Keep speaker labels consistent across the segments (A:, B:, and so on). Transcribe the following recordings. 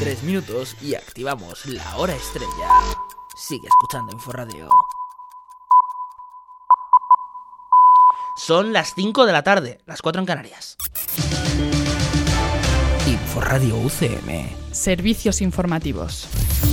A: Tres minutos y activamos la hora estrella. Sigue escuchando Inforradio. Son las 5 de la tarde, las 4 en Canarias. Inforradio UCM.
B: Servicios informativos.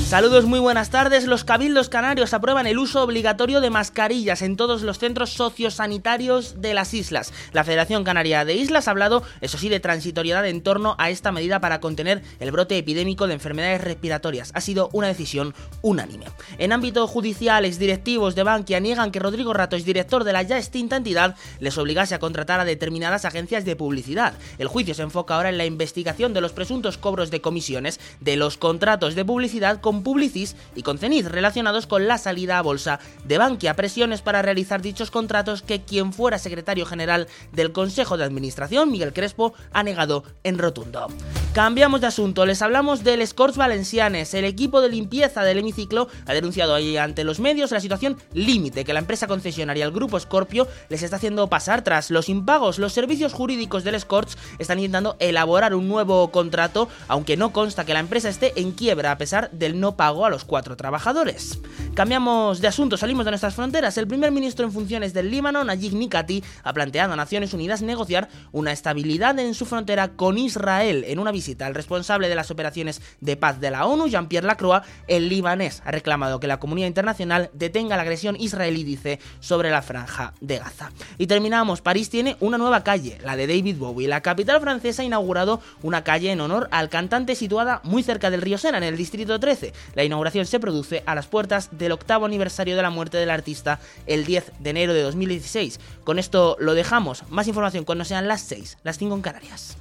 A: Saludos, muy buenas tardes. Los cabildos canarios aprueban el uso obligatorio de mascarillas en todos los centros sociosanitarios de las islas. La Federación Canaria de Islas ha hablado, eso sí, de transitoriedad en torno a esta medida para contener el brote epidémico de enfermedades respiratorias. Ha sido una decisión unánime. En ámbito judicial, exdirectivos de Bankia niegan que Rodrigo Rato, director de la ya extinta entidad, les obligase a contratar a determinadas agencias de publicidad. El juicio se enfoca ahora en la investigación de los presuntos cobros de comisiones de los contratos de publicidad con Publicis y con Cenit relacionados con la salida a bolsa de Bankia. Presiones para realizar dichos contratos que quien fuera secretario general del Consejo de Administración, Miguel Crespo, ha negado en rotundo. Cambiamos de asunto, les hablamos del Scorts Valencianes. El equipo de limpieza del hemiciclo ha denunciado ahí ante los medios la situación límite que la empresa concesionaria, el grupo Scorpio, les está haciendo pasar tras los impagos. Los servicios jurídicos del Scorts están intentando elaborar un nuevo contrato, aunque no consta que la empresa esté en quiebra a pesar del no pago a los cuatro trabajadores. Cambiamos de asunto, salimos de nuestras fronteras. El primer ministro en funciones del Líbano, Najib Nikati, ha planteado a Naciones Unidas negociar una estabilidad en su frontera con Israel. En una visita al responsable de las operaciones de paz de la ONU, Jean-Pierre Lacroix, el libanés ha reclamado que la comunidad internacional detenga la agresión israelí, dice, sobre la franja de Gaza. Y terminamos, París tiene una nueva calle, la de David Bowie. La capital francesa ha inaugurado una calle en honor al cantante situada muy cerca del río Sena, en el distrito 13. La inauguración se produce a las puertas del octavo aniversario de la muerte del artista el 10 de enero de 2016. Con esto lo dejamos. Más información cuando sean las 6, las 5 en Canarias.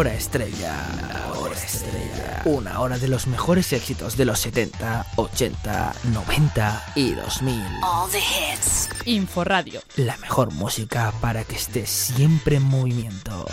A: Hora estrella. La hora estrella. Una hora de los mejores éxitos de los 70, 80, 90 y 2000.
C: All the hits.
B: Inforadio.
A: La mejor música para que estés siempre en movimiento.